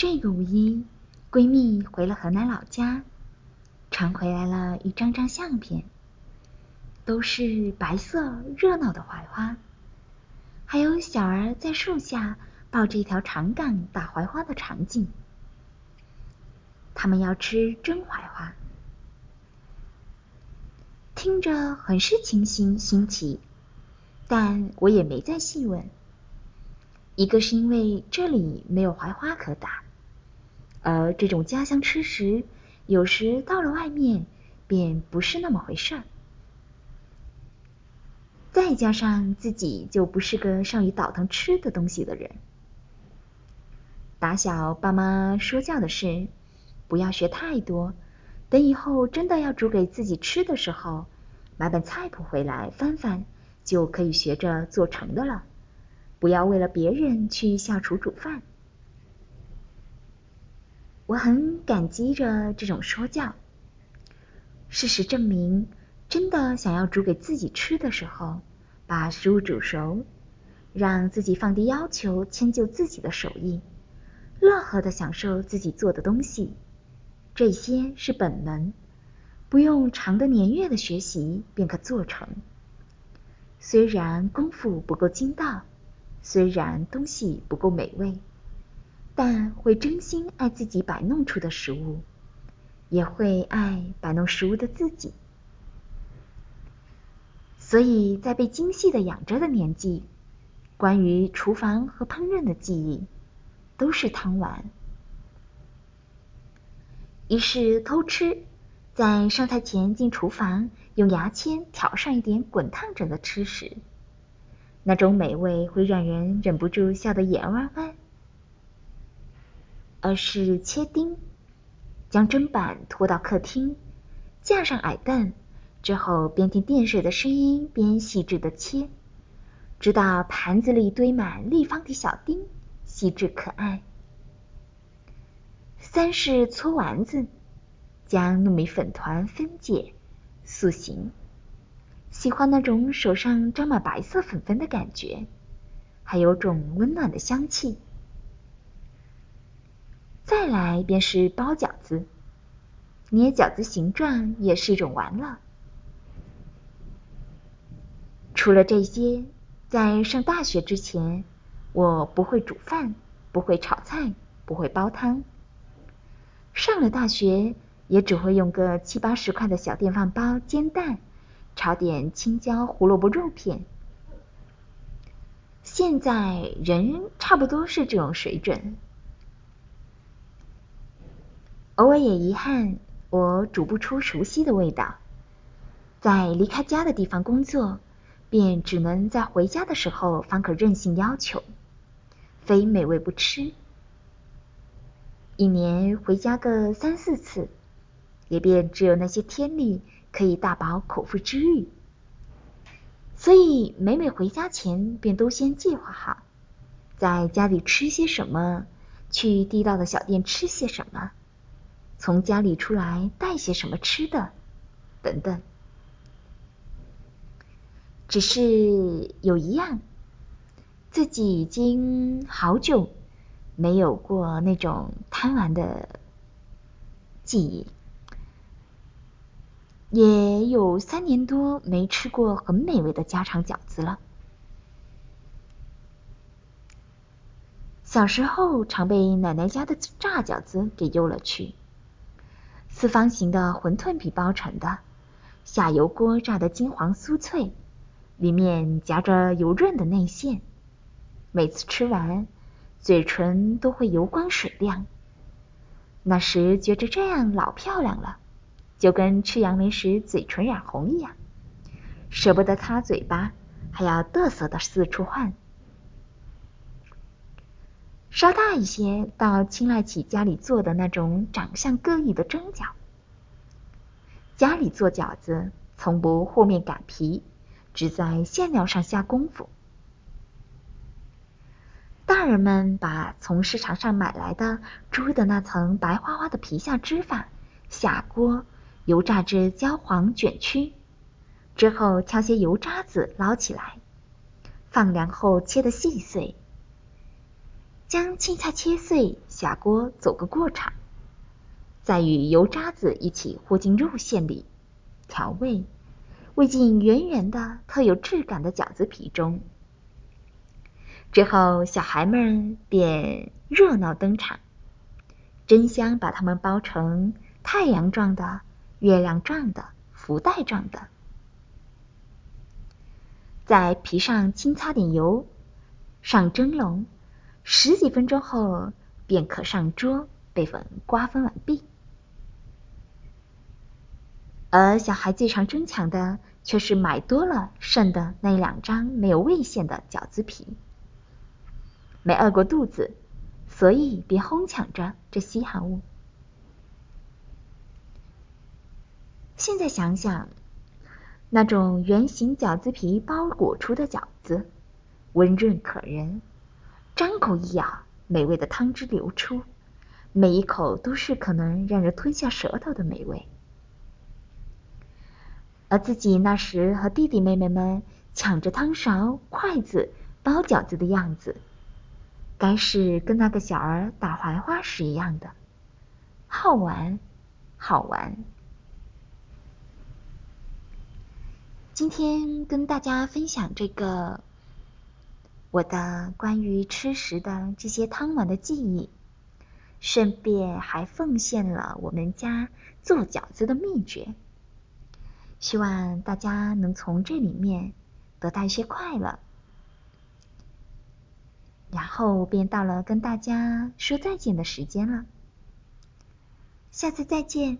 这个五一，闺蜜回了河南老家，传回来了一张张相片，都是白色热闹的槐花，还有小儿在树下抱着一条长杆打槐花的场景。他们要吃真槐花，听着很是清新新奇，但我也没再细问。一个是因为这里没有槐花可打。而这种家乡吃食，有时到了外面便不是那么回事儿。再加上自己就不是个善于倒腾吃的东西的人，打小爸妈说教的是，不要学太多，等以后真的要煮给自己吃的时候，买本菜谱回来翻翻，就可以学着做成的了。不要为了别人去下厨煮饭。我很感激着这种说教。事实证明，真的想要煮给自己吃的时候，把食物煮熟，让自己放低要求，迁就自己的手艺，乐呵的享受自己做的东西，这些是本能，不用长的年月的学习便可做成。虽然功夫不够精到，虽然东西不够美味。但会真心爱自己摆弄出的食物，也会爱摆弄食物的自己。所以在被精细的养着的年纪，关于厨房和烹饪的记忆都是贪玩。一是偷吃，在上菜前进厨房，用牙签挑上一点滚烫着的吃食，那种美味会让人忍不住笑得眼弯弯。而是切丁，将砧板拖到客厅，架上矮凳，之后边听电水的声音边细致的切，直到盘子里堆满立方体小丁，细致可爱。三是搓丸子，将糯米粉团分解塑形，喜欢那种手上沾满白色粉粉的感觉，还有种温暖的香气。再来便是包饺子，捏饺子形状也是一种玩乐。除了这些，在上大学之前，我不会煮饭，不会炒菜，不会煲汤。上了大学，也只会用个七八十块的小电饭煲煎蛋，炒点青椒胡萝卜肉片。现在人差不多是这种水准。偶尔也遗憾，我煮不出熟悉的味道。在离开家的地方工作，便只能在回家的时候方可任性要求，非美味不吃。一年回家个三四次，也便只有那些天里可以大饱口腹之欲。所以每每回家前，便都先计划好，在家里吃些什么，去地道的小店吃些什么。从家里出来带些什么吃的，等等。只是有一样，自己已经好久没有过那种贪玩的记忆，也有三年多没吃过很美味的家常饺子了。小时候常被奶奶家的炸饺子给诱了去。四方形的馄饨皮包成的，下油锅炸得金黄酥脆，里面夹着油润的内馅。每次吃完，嘴唇都会油光水亮。那时觉着这样老漂亮了，就跟吃杨梅时嘴唇染红一样，舍不得擦嘴巴，还要嘚瑟的四处换。稍大一些，倒青睐起家里做的那种长相各异的蒸饺。家里做饺子，从不和面擀皮，只在馅料上下功夫。大人们把从市场上买来的猪的那层白花花的皮下脂肪下锅油炸至焦黄卷曲，之后挑些油渣子捞起来，放凉后切得细碎。将青菜切碎，下锅走个过场，再与油渣子一起和进肉馅里，调味，喂进圆圆的、特有质感的饺子皮中。之后，小孩们便热闹登场，真香把它们包成太阳状的、月亮状的、福袋状的，在皮上轻擦点油，上蒸笼，十几分钟后便可上桌，被粉瓜分完毕。而小孩最常争抢的，却是买多了剩的那两张没有味馅的饺子皮。没饿过肚子，所以便哄抢着这稀罕物。现在想想，那种圆形饺子皮包裹出的饺子，温润可人，张口一咬，美味的汤汁流出，每一口都是可能让人吞下舌头的美味。而自己那时和弟弟妹妹们抢着汤勺、筷子包饺子的样子。该是跟那个小儿打槐花时一样的，好玩，好玩。今天跟大家分享这个我的关于吃食的这些汤碗的记忆，顺便还奉献了我们家做饺子的秘诀，希望大家能从这里面得到一些快乐。然后便到了跟大家说再见的时间了，下次再见。